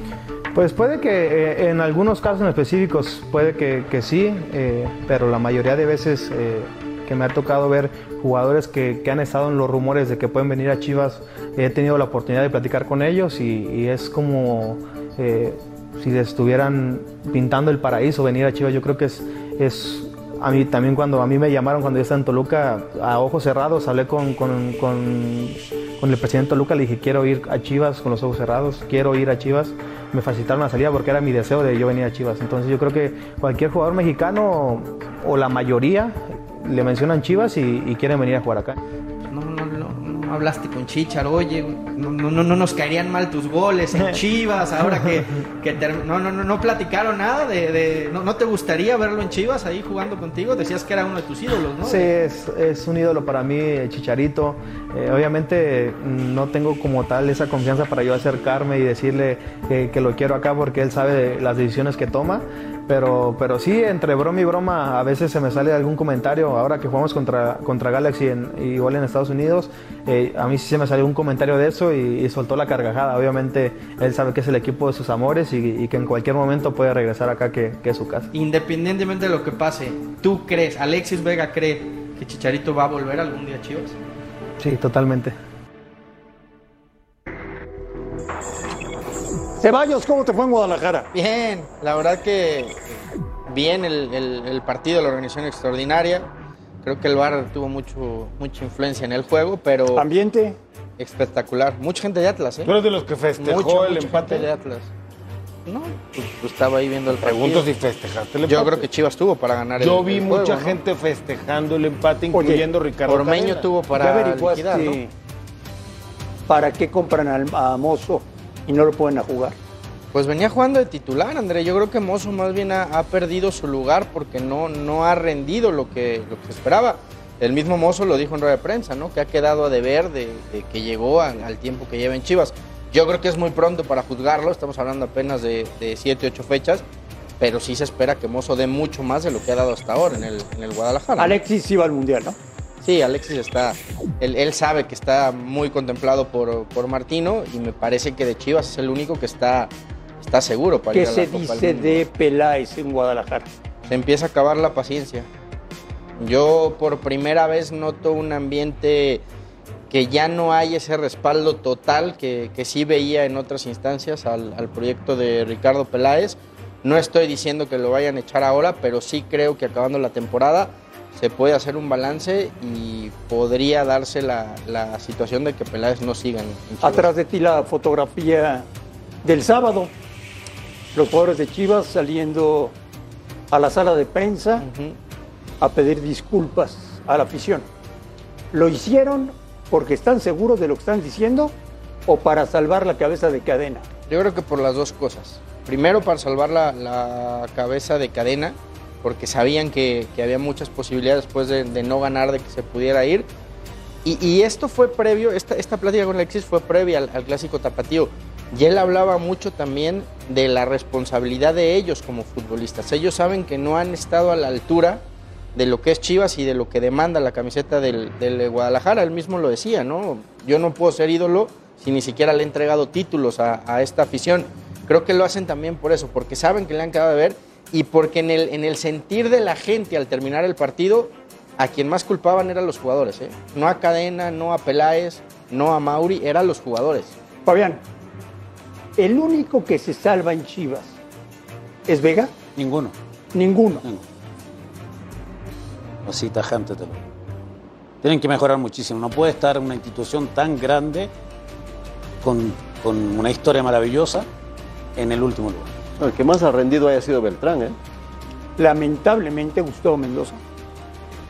Pues puede que eh, en algunos casos en específicos puede que, que sí, eh, pero la mayoría de veces eh, que me ha tocado ver jugadores que, que, han estado en los rumores de que pueden venir a Chivas, he tenido la oportunidad de platicar con ellos y, y es como eh, si estuvieran pintando el paraíso venir a Chivas. Yo creo que es, es a mí también cuando a mí me llamaron cuando yo estaba en Toluca, a ojos cerrados, hablé con, con, con, el presidente de Toluca, le dije quiero ir a Chivas con los ojos cerrados, quiero ir a Chivas. Me facilitaron la salida porque era mi deseo de yo venir a Chivas. Entonces yo creo que cualquier jugador mexicano o la mayoría le mencionan Chivas y, y quieren venir a jugar acá. No, hablaste con Chichar, oye, no, no, no, nos caerían mal tus goles en Chivas, ahora que, que no, no, no, no platicaron nada de, de no, no, te gustaría verlo en Chivas ahí jugando contigo, decías que era uno de tus ídolos, ¿no? Sí, es, es un ídolo para mí, Chicharito. Eh, obviamente no tengo como tal esa confianza para yo acercarme y decirle que, lo quiero acá porque él sabe las decisiones que toma, pero, pero sí, entre broma y broma, a veces se me sale algún comentario. Ahora que jugamos contra, contra Galaxy, en, igual en Estados Unidos, eh, a mí sí se me salió un comentario de eso y, soltó la carcajada. Obviamente, él sabe que es el equipo de sus amores y, y que en cualquier momento puede regresar acá, que, que, es su casa. Independientemente de lo que pase, ¿tú crees, Alexis Vega cree que Chicharito va a volver algún día a Chivas? Sí, totalmente. Ceballos, ¿cómo te fue en Guadalajara? Bien, la verdad que bien el, el, el, partido, la organización extraordinaria. Creo que el VAR tuvo mucho, mucha influencia en el juego, pero... ¿Ambiente? Espectacular. Mucha gente de Atlas, ¿eh? ¿Tú eres de los que festejó mucho, el mucha empate? Gente de Atlas. No, pues, pues, estaba ahí viendo el Pregunto partido. si festejaste el Yo empate. creo que Chivas tuvo para ganar Yo el, vi el mucha juego, gente festejando el empate, incluyendo Oye, Ricardo Ormeño Cadena. tuvo ¿Qué para liquidar, ¿no? para qué compran al, a Mozo y no lo pueden a jugar? Pues venía jugando de titular, André. Yo creo que Mozo más bien ha, ha, perdido su lugar porque no, no ha rendido lo que, lo que se esperaba. El mismo Mozo lo dijo en rueda de prensa, ¿no? Que ha quedado a deber de, de que llegó a, al tiempo que lleva en Chivas. Yo creo que es muy pronto para juzgarlo, estamos hablando apenas de, de siete, ocho fechas, pero sí se espera que Mozo dé mucho más de lo que ha dado hasta ahora en el, en el Guadalajara. Alexis iba al Mundial, ¿no? Sí, Alexis está, él, él sabe que está muy contemplado por, por Martino y me parece que de Chivas es el único que está, está seguro para ¿Qué ir a la se Copa dice de Peláez en Guadalajara? Se empieza a acabar la paciencia. Yo por primera vez noto un ambiente que ya no hay ese respaldo total que, que sí veía en otras instancias al, al proyecto de Ricardo Peláez. No estoy diciendo que lo vayan a echar ahora, pero sí creo que acabando la temporada se puede hacer un balance y podría darse la, la situación de que Peláez no siga en. Atrás de ti la fotografía del sábado. Los jugadores de Chivas saliendo a la sala de prensa a pedir disculpas a la afición. ¿Lo hicieron porque están seguros de lo que están diciendo o para salvar la cabeza de cadena? Yo creo que por las dos cosas. Primero, para salvar la, la cabeza de cadena, porque sabían que, que había muchas posibilidades después de, no ganar, de que se pudiera ir. Y, esto fue previo, esta, esta plática con Alexis fue previa al clásico tapatío. Y él hablaba mucho también de la responsabilidad de ellos como futbolistas. Ellos saben que no han estado a la altura de lo que es Chivas y de lo que demanda la camiseta del, del Guadalajara. Él mismo lo decía, ¿no? Yo no puedo ser ídolo si ni siquiera le he entregado títulos a, a esta afición. Creo que lo hacen también por eso, porque saben que le han quedado de ver y porque en el, en el sentir de la gente al terminar el partido, a quien más culpaban eran los jugadores, ¿eh? No a Cadena, no a Peláez, no a Mauri, eran los jugadores. Fabián, ¿el único que se salva en Chivas es Vega? Ninguno. Ninguno. Así tajante te lo digo. Tienen que mejorar muchísimo. No puede estar una institución tan grande con, con una historia maravillosa en el último lugar. El que más ha rendido haya sido Beltrán, ¿eh? Lamentablemente Gustavo Mendoza.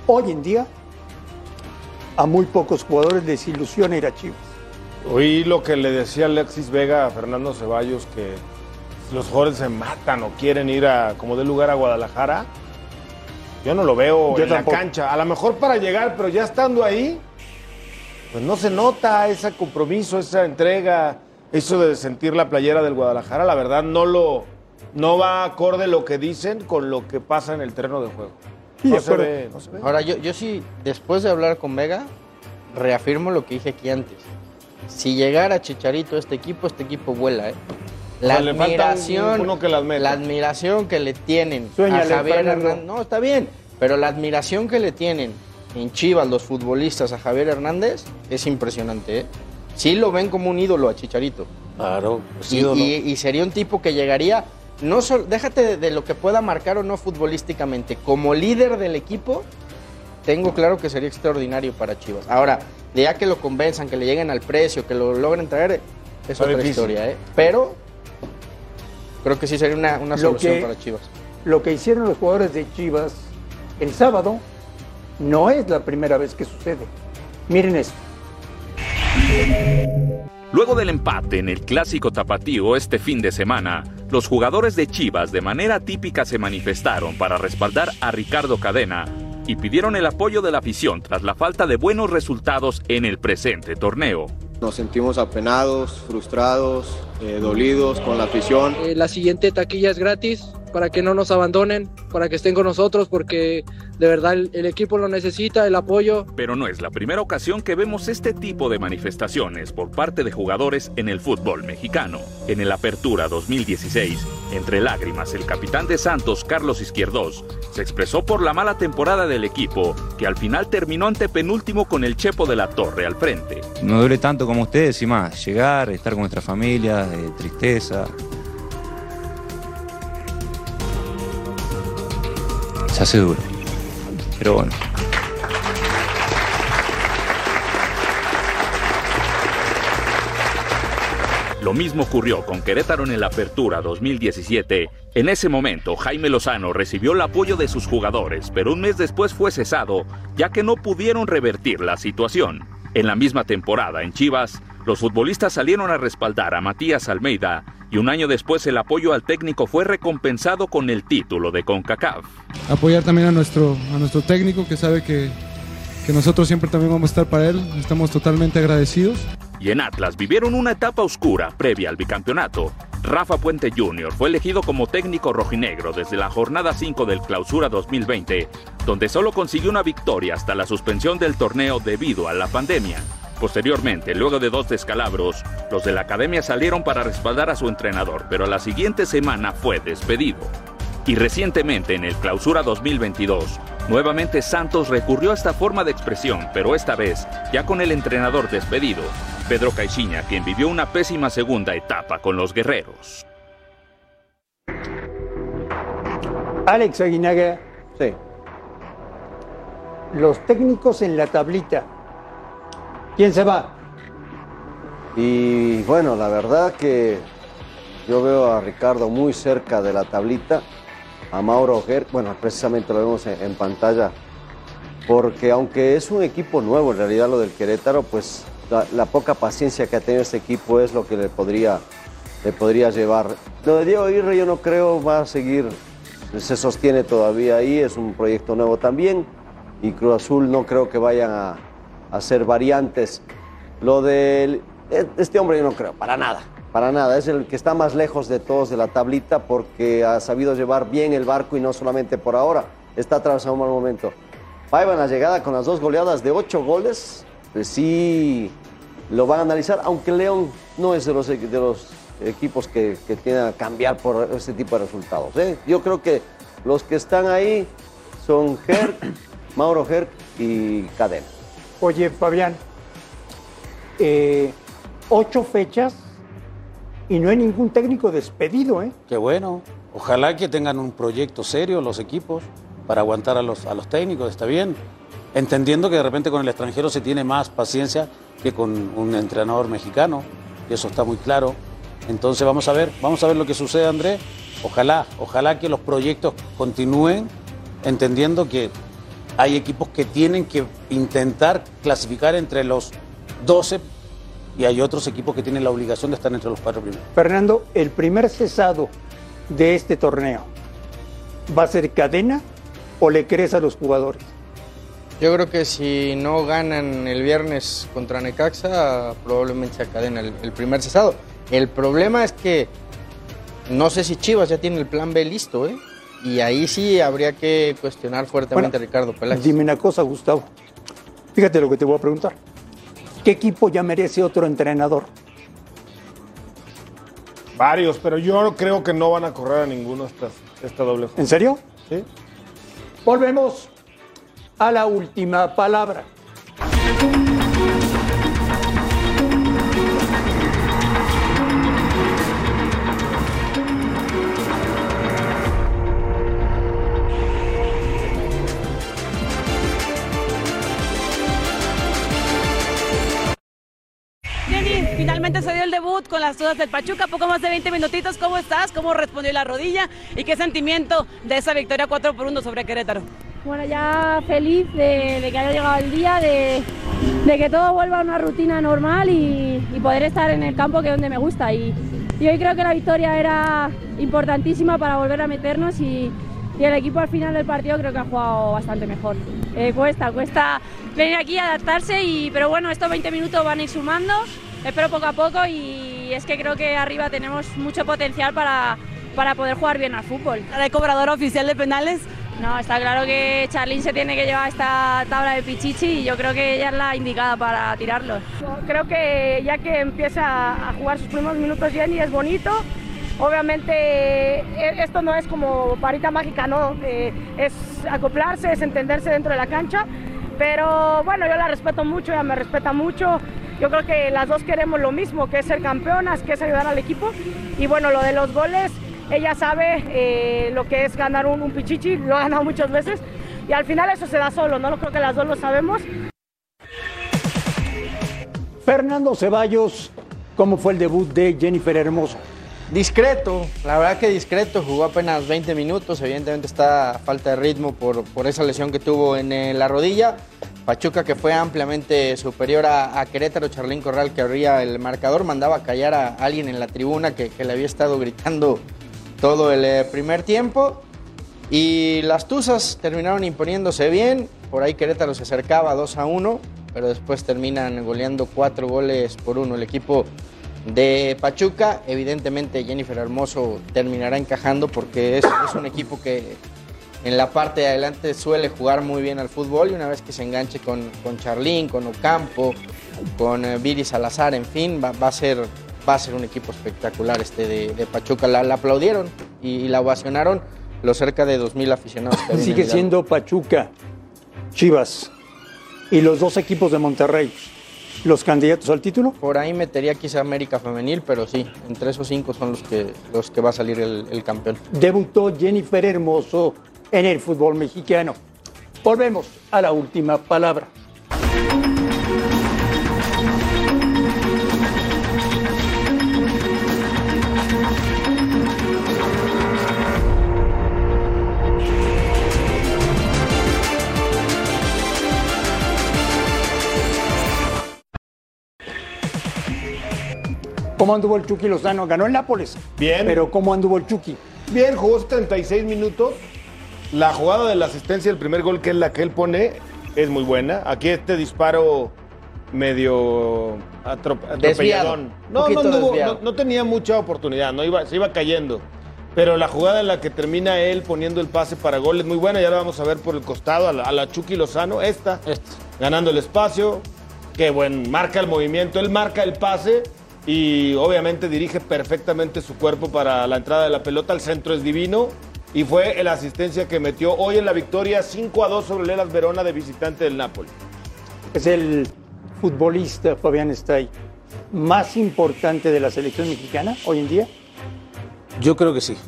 Hoy en día a muy pocos jugadores les ilusiona ir a Chivas. Oí lo que le decía Alexis Vega a Fernando Ceballos, que los jugadores se matan o quieren ir a, como de lugar a Guadalajara. Yo no lo veo Yo en tampoco. la cancha. A lo mejor para llegar, pero ya estando ahí, pues no se nota ese compromiso, esa entrega, eso de sentir la playera del Guadalajara. La verdad no lo, no va acorde lo que dicen con lo que pasa en el terreno de juego. Sí, no, se ve, no se ve. Ahora, yo, yo sí, después de hablar con Vega, reafirmo lo que dije aquí antes. Si llegara Chicharito a este equipo, este equipo vuela, ¿eh? La O sea, admiración, uno que las la admiración que le tienen a Javier. Hernández. No, está bien, pero la admiración que le tienen en Chivas los futbolistas a Javier Hernández es impresionante, ¿eh? Sí lo ven como un ídolo a Chicharito. Claro, pues Y, ídolo. y- y sería un tipo que llegaría, no solo, déjate de, de lo que pueda marcar o no futbolísticamente, como líder del equipo, tengo claro que sería extraordinario para Chivas. Ahora, de ya que lo convenzan, que le lleguen al precio, que lo logren traer, es Está otra difícil. historia, ¿eh? Pero creo que sí sería una, una Lo solución que- para Chivas. Lo que hicieron los jugadores de Chivas el sábado no es la primera vez que sucede. Miren esto. Luego del empate en el clásico tapatío este fin de semana, los jugadores de Chivas de manera típica se manifestaron para respaldar a Ricardo Cadena y pidieron el apoyo de la afición tras la falta de buenos resultados en el presente torneo. Nos sentimos apenados, frustrados, eh, dolidos con la afición. Eh, la siguiente taquilla es gratis para que no nos abandonen, para que estén con nosotros, porque de verdad el, el equipo lo necesita, el apoyo. Pero no es la primera ocasión que vemos este tipo de manifestaciones por parte de jugadores en el fútbol mexicano. En el Apertura 2016, entre lágrimas, el capitán de Santos, Carlos Izquierdos, se expresó por la mala temporada del equipo, que al final terminó ante penúltimo con el Chepo de la Torre al frente. Me duele tanto como ustedes y más, llegar, estar con nuestra familia, tristeza. Hace duro. Pero bueno. Lo mismo ocurrió con Querétaro en el Apertura 2017. En ese momento, Jaime Lozano recibió el apoyo de sus jugadores, pero un mes después fue cesado, ya que no pudieron revertir la situación. En la misma temporada, en Chivas, los futbolistas salieron a respaldar a Matías Almeida y un año después el apoyo al técnico fue recompensado con el título de CONCACAF. apoyar también a nuestro, a nuestro técnico que sabe que, que nosotros siempre también vamos a estar para él. Estamos totalmente agradecidos. Y en Atlas vivieron una etapa oscura previa al bicampeonato. Rafa Puente Jr. fue elegido como técnico rojinegro desde la jornada 5 del Clausura 2020, donde solo consiguió una victoria hasta la suspensión del torneo debido a la pandemia. Posteriormente, luego de dos descalabros, los de la academia salieron para respaldar a su entrenador, pero la siguiente semana fue despedido. Y recientemente, en el Clausura 2022, nuevamente Santos recurrió a esta forma de expresión, pero esta vez ya con el entrenador despedido, Pedro Caixinha, quien vivió una pésima segunda etapa con los guerreros. Alex Aguinaga. Sí. Los técnicos en la tablita. ¿Quién se va? Y bueno, la verdad que yo veo a Ricardo muy cerca de la tablita, a Mauro Ger, bueno, precisamente lo vemos en, pantalla, porque aunque es un equipo nuevo, en realidad lo del Querétaro, pues la, poca paciencia que ha tenido este equipo es lo que le podría, le podría llevar. Lo de Diego Aguirre yo no creo va a seguir, se sostiene todavía ahí, es un proyecto nuevo también, y Cruz Azul no creo que vayan a, a hacer variantes. Lo de este hombre yo no creo, para nada, para nada. Es el que está más lejos de todos de la tablita porque ha sabido llevar bien el barco y no solamente por ahora, está atravesando un mal momento. Paiva en la llegada con las dos goleadas de ocho goles, pues sí lo van a analizar, aunque León no es de los, de los equipos que, que tienen a cambiar por este tipo de resultados. ¿eh? Yo creo que los que están ahí son Herc, Mauro Herc y Cadena. Oye, Fabián, eh, ocho fechas y no hay ningún técnico despedido, ¿eh? Qué bueno. Ojalá que tengan un proyecto serio los equipos para aguantar a los, a los técnicos, está bien. Entendiendo que de repente con el extranjero se tiene más paciencia que con un entrenador mexicano, y eso está muy claro. Entonces vamos a ver, vamos a ver lo que sucede, André. Ojalá, ojalá que los proyectos continúen, entendiendo que hay equipos que tienen que intentar clasificar entre los 12 y hay otros equipos que tienen la obligación de estar entre los cuatro primeros. Fernando, el primer cesado de este torneo, ¿va a ser cadena o le crees a los jugadores? Yo creo que si no ganan el viernes contra Necaxa, probablemente sea cadena el, el primer cesado. El problema es que no sé si Chivas ya tiene el plan B listo, ¿eh? Y ahí sí habría que cuestionar fuertemente a Ricardo Peláez. Dime una cosa, Gustavo. Fíjate lo que te voy a preguntar. ¿Qué equipo ya merece otro entrenador? Varios, pero yo creo que no van a correr a ninguno esta, esta doble jornada. ¿En serio? Sí. Volvemos a la última palabra. Con las dudas del Pachuca, poco más de 20 minutitos. ¿Cómo estás? ¿Cómo respondió la rodilla? ¿Y qué sentimiento de esa victoria 4 por 1 sobre Querétaro? Bueno, ya feliz de, que haya llegado el día, de, que todo vuelva a una rutina normal y, poder estar en el campo que es donde me gusta. Y, hoy creo que la victoria era importantísima para volver a meternos y, el equipo al final del partido creo que ha jugado bastante mejor. Eh, cuesta, cuesta venir aquí adaptarse, y, pero bueno, estos 20 minutos van a ir sumando, espero poco a poco y es que creo que arriba tenemos mucho potencial para, para poder jugar bien al fútbol. ¿De cobradora oficial de penales? No, está claro que Charlín se tiene que llevar esta tabla de Pichichi y yo creo que ella es la indicada para tirarlo. Creo que ya que empieza a jugar sus primeros minutos Jenny es bonito. Obviamente e- esto no es como varita mágica, no, Eh, es acoplarse, es entenderse dentro de la cancha. Pero bueno, yo la respeto mucho, ella me respeta mucho. Yo creo que las dos queremos lo mismo, que es ser campeonas, que es ayudar al equipo. Y bueno, lo de los goles, ella sabe eh, lo que es ganar un, un pichichi, lo ha ganado muchas veces. Y al final eso se da solo, ¿no? Creo que las dos lo sabemos. Fernando Ceballos, ¿cómo fue el debut de Jennifer Hermoso? Discreto, la verdad que discreto, jugó apenas 20 minutos, evidentemente está falta de ritmo por, por esa lesión que tuvo en eh, la rodilla. Pachuca que fue ampliamente superior a, Querétaro, Charlín Corral que abría el marcador, mandaba a callar a alguien en la tribuna que, le había estado gritando todo el eh, primer tiempo. Y las Tuzas terminaron imponiéndose bien, por ahí Querétaro se acercaba 2 a 1, pero después terminan goleando cuatro goles por uno. El equipo de Pachuca, evidentemente Jennifer Hermoso terminará encajando porque es, es un equipo que en la parte de adelante suele jugar muy bien al fútbol y una vez que se enganche con, con Charlín, con Ocampo, con eh, Viri Salazar, en fin, va, va a ser, va a ser un equipo espectacular este de, de Pachuca. La, la aplaudieron y, y la ovacionaron los cerca de 2.000 aficionados. que Sigue siendo Pachuca, Chivas y los dos equipos de Monterrey los candidatos al título. Por ahí metería quizá América Femenil, pero sí, entre esos cinco son los que, los que va a salir el, el campeón. Debutó Jennifer Hermoso en el fútbol mexicano. Volvemos a la última palabra. ¿Cómo anduvo el Chucky Lozano? Ganó el Nápoles. Bien. Pero ¿cómo anduvo el Chucky? Bien, jugó 76 minutos. La jugada de la asistencia del primer gol, que es la que él pone, es muy buena. Aquí este disparo medio atrop- atropelladón. No, no, anduvo- no tenía mucha oportunidad, no iba, se iba cayendo. Pero la jugada en la que termina él poniendo el pase para gol es muy buena. Ya la vamos a ver por el costado a la, a la Chucky Lozano. Esta, ganando el espacio. Qué buen, marca el movimiento. Él marca el pase y obviamente dirige perfectamente su cuerpo para la entrada de la pelota. El centro es divino. Y fue la asistencia que metió hoy en la victoria 5 a 2 sobre el Elas Verona de visitante del Napoli. Es el futbolista Fabián Stay más importante de la selección mexicana hoy en día. Yo creo que sí,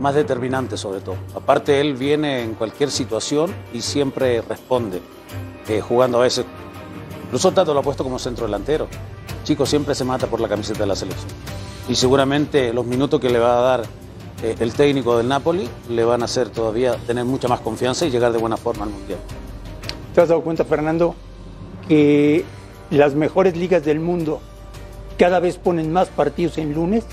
más determinante sobre todo. Aparte, él viene en cualquier situación y siempre responde, eh, jugando a veces. Incluso Tato lo ha puesto como centro delantero. Chico siempre se mata por la camiseta de la selección. Y seguramente los minutos que le va a dar eh, el técnico del Napoli le van a hacer todavía tener mucha más confianza y llegar de buena forma al Mundial. ¿Te has dado cuenta, Fernando, que las mejores ligas del mundo cada vez ponen más partidos en lunes?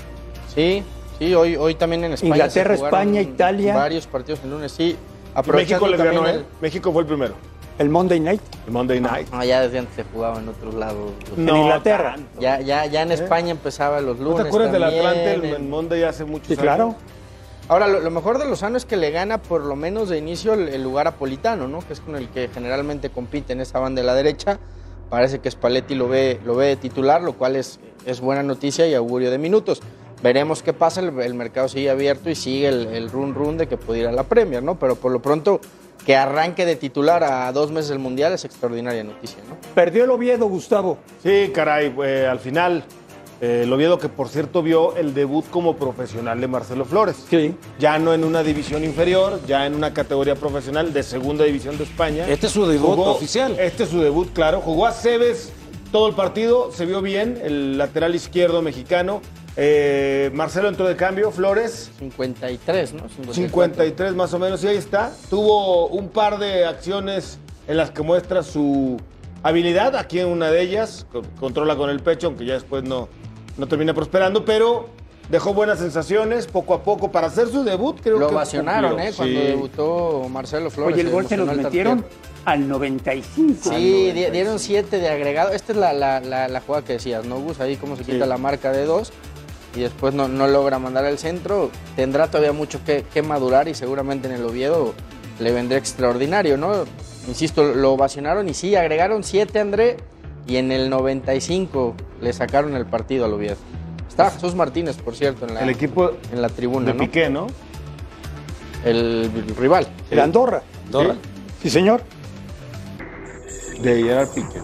Sí, sí, hoy, hoy también en España. Inglaterra, España, Italia. Varios partidos el lunes, sí. México Aprovechando les ganó, ¿eh? México fue el primero. ¿El Monday Night? El Monday Night. No, ya desde antes se jugaba en otros lados. En Inglaterra. Ya, ya, ya en España empezaba los lunes. ¿No te acuerdas del Atlante el, Monday hace muchos Sí, años? claro. Ahora, lo, lo mejor de Lozano es que le gana por lo menos de inicio el, el lugar apolitano, ¿no? Que es con el que generalmente compite en esa banda de la derecha. Parece que Spalletti lo ve, lo ve de titular, lo cual es, es buena noticia y augurio de minutos. Veremos qué pasa, el, el mercado sigue abierto y sigue el, el run run de que puede ir a la Premier, ¿no? Pero por lo pronto, que arranque de titular a dos meses del Mundial es extraordinaria noticia, ¿no? Perdió el Oviedo, Gustavo. Sí, caray, eh, al final, eh, el Oviedo que por cierto vio el debut como profesional de Marcelo Flores. Sí. Ya no en una división inferior, ya en una categoría profesional de segunda división de España. Este es su debut oficial. Este es su debut, claro. Jugó a Cebes todo el partido, se vio bien, el lateral izquierdo mexicano. Eh, Marcelo entró de cambio, Flores. 53, ¿no? 53 más o menos, y ahí está. Tuvo un par de acciones en las que muestra su habilidad. Aquí en una de ellas, co- controla con el pecho, aunque ya después no, no termina prosperando, pero dejó buenas sensaciones poco a poco. Para hacer su debut, creo Lo que ovacionaron. ¿eh? Cuando Sí. debutó Marcelo Flores. Oye, el gol se los metieron al 95. Sí, di- dieron siete de agregado. Esta es la, la, la, la jugada que decías, ¿no, Gus? Ahí como se quita Sí. la marca de dos y después no, no logra mandar al centro. Tendrá todavía mucho que, que madurar y seguramente en el Oviedo le vendrá extraordinario, ¿no? Insisto, lo ovacionaron y sí, agregaron siete, André, y en el 95 le sacaron el partido al Oviedo. Está Jesús Martínez, por cierto, en la, El equipo en la tribuna, de ¿no? Piqué, ¿no? El rival. El Andorra. Andorra. Sí, señor. De Gerard Piqué.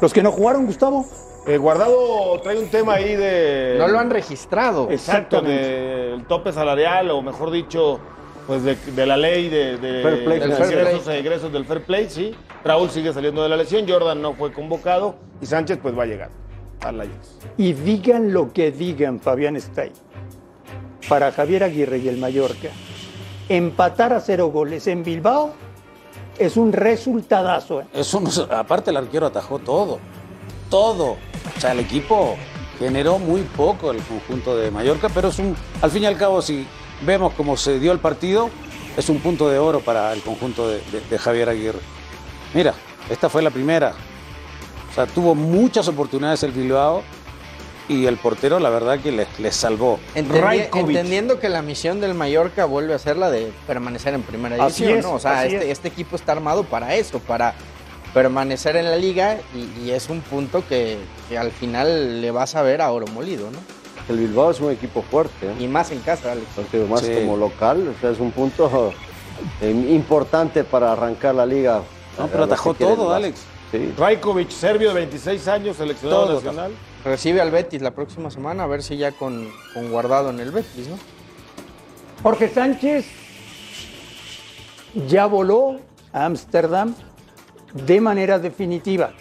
Los que no jugaron, Gustavo. Eh, Guardado trae un tema ahí de... No lo han registrado. Exacto, del tope salarial, o mejor dicho, pues de, de la ley de, de- Fair play. de Del fair ingresos play. e egresos del fair play, sí. Raúl sigue saliendo de la lesión, Jordan no fue convocado y Sánchez pues va a llegar al Ajax. Y digan lo que digan, Fabián Stay. Para Javier Aguirre y el Mallorca, empatar a cero goles en Bilbao es un resultadazo. ¿eh? Es un- aparte el arquero atajó todo, todo. O sea, el equipo generó muy poco el conjunto de Mallorca, pero es un, al fin y al cabo, si vemos cómo se dio el partido, es un punto de oro para el conjunto de, de- de Javier Aguirre. Mira, esta fue la primera. sea, tuvo muchas oportunidades el Bilbao y el portero, la verdad, que les, les salvó. Entendi- entendiendo que la misión del Mallorca vuelve a ser la de permanecer en primera división, ¿no? O sea, este, es. este equipo está armado para eso, para permanecer en la liga y, y es un punto que, que al final le vas a ver a oro molido, ¿no? El Bilbao es un equipo fuerte. ¿eh? Y más en casa, Alex. Porque más Sí. como local, o sea, es un punto eh, importante para arrancar la liga. No, pero atajó todo. Alex. Sí. Rajkovic, serbio de 26 años, seleccionado Todo. nacional. Recibe al Betis la próxima semana, a ver si ya con, con guardado en el Betis, ¿no? Jorge Sánchez ya voló a Ámsterdam de manera definitiva.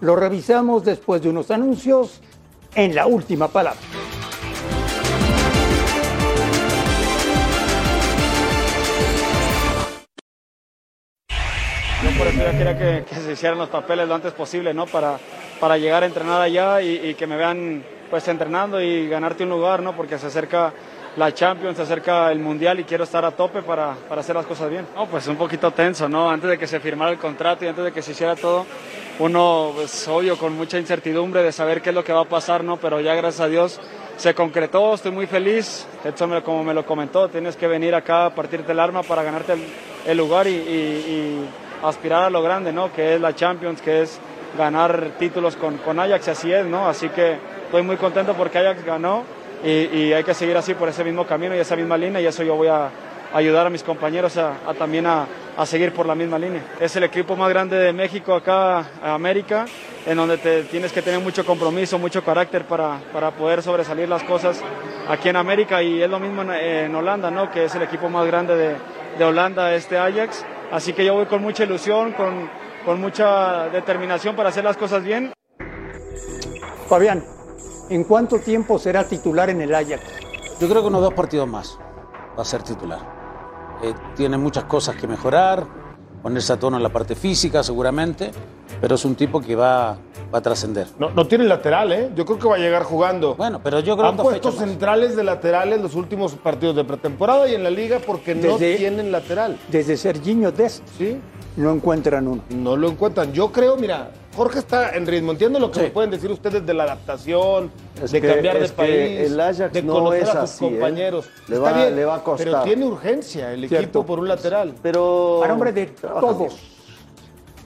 Lo revisamos después de unos anuncios en la última palabra. Yo por eso ya quería que, se hicieran los papeles lo antes posible, ¿no? Para, para llegar a entrenar allá y, y que me vean pues entrenando y ganarte un lugar, ¿no? Porque se acerca la Champions, se acerca el Mundial y quiero estar a tope para, para hacer las cosas bien. No, pues un poquito tenso, ¿no? Antes de que se firmara el contrato y antes de que se hiciera todo, uno, pues obvio, con mucha incertidumbre de saber qué es lo que va a pasar, ¿no? Pero ya gracias a Dios se concretó, estoy muy feliz. Edson, me- como me lo comentó, tienes que venir acá a partirte el arma para ganarte el, el lugar y, y- y aspirar a lo grande, ¿no? Que es la Champions, que es ganar títulos con, con Ajax, así es, ¿no? Así que estoy muy contento porque Ajax ganó y, hay que seguir así por ese mismo camino y esa misma línea y eso yo voy a ayudar a mis compañeros a, a también a, a seguir por la misma línea. Es el equipo más grande de México acá, a América, en donde te tienes que tener mucho compromiso, mucho carácter para, para poder sobresalir las cosas aquí en América y es lo mismo en, en Holanda, ¿no? Que es el equipo más grande de, de Holanda, este Ajax. Así que yo voy con mucha ilusión, con, con mucha determinación para hacer las cosas bien. Fabián, ¿en cuánto tiempo será titular en el Ajax? Yo creo que unos dos partidos más va a ser titular. Eh, tiene muchas cosas que mejorar, ponerse a tono en la parte física seguramente, pero es un tipo que va, va a trascender. No, no tiene lateral, ¿eh? Yo creo que va a llegar jugando. Bueno, pero yo creo Han que dos puesto fechas más. centrales de laterales los últimos partidos de pretemporada y en la liga porque no Desde- tienen lateral. Desde Serginho Dest ¿Sí? no encuentran uno. No lo encuentran. Yo creo, mira, Jorge está en ritmo. Entiendo lo que me pueden decir ustedes de la adaptación, Es de que- cambiar de país, el Ajax de no conocer es a sus así, ¿eh? compañeros. Le Está va- bien, le va a costar. Pero tiene urgencia el Cierto. equipo por un lateral. Pero. A nombre de todos,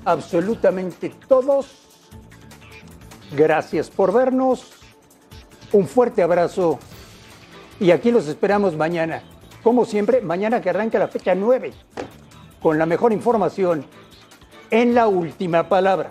absolutamente todos, gracias por vernos. Un fuerte abrazo y aquí los esperamos mañana. Como siempre, mañana que arranca la fecha 9, con la mejor información en la última palabra.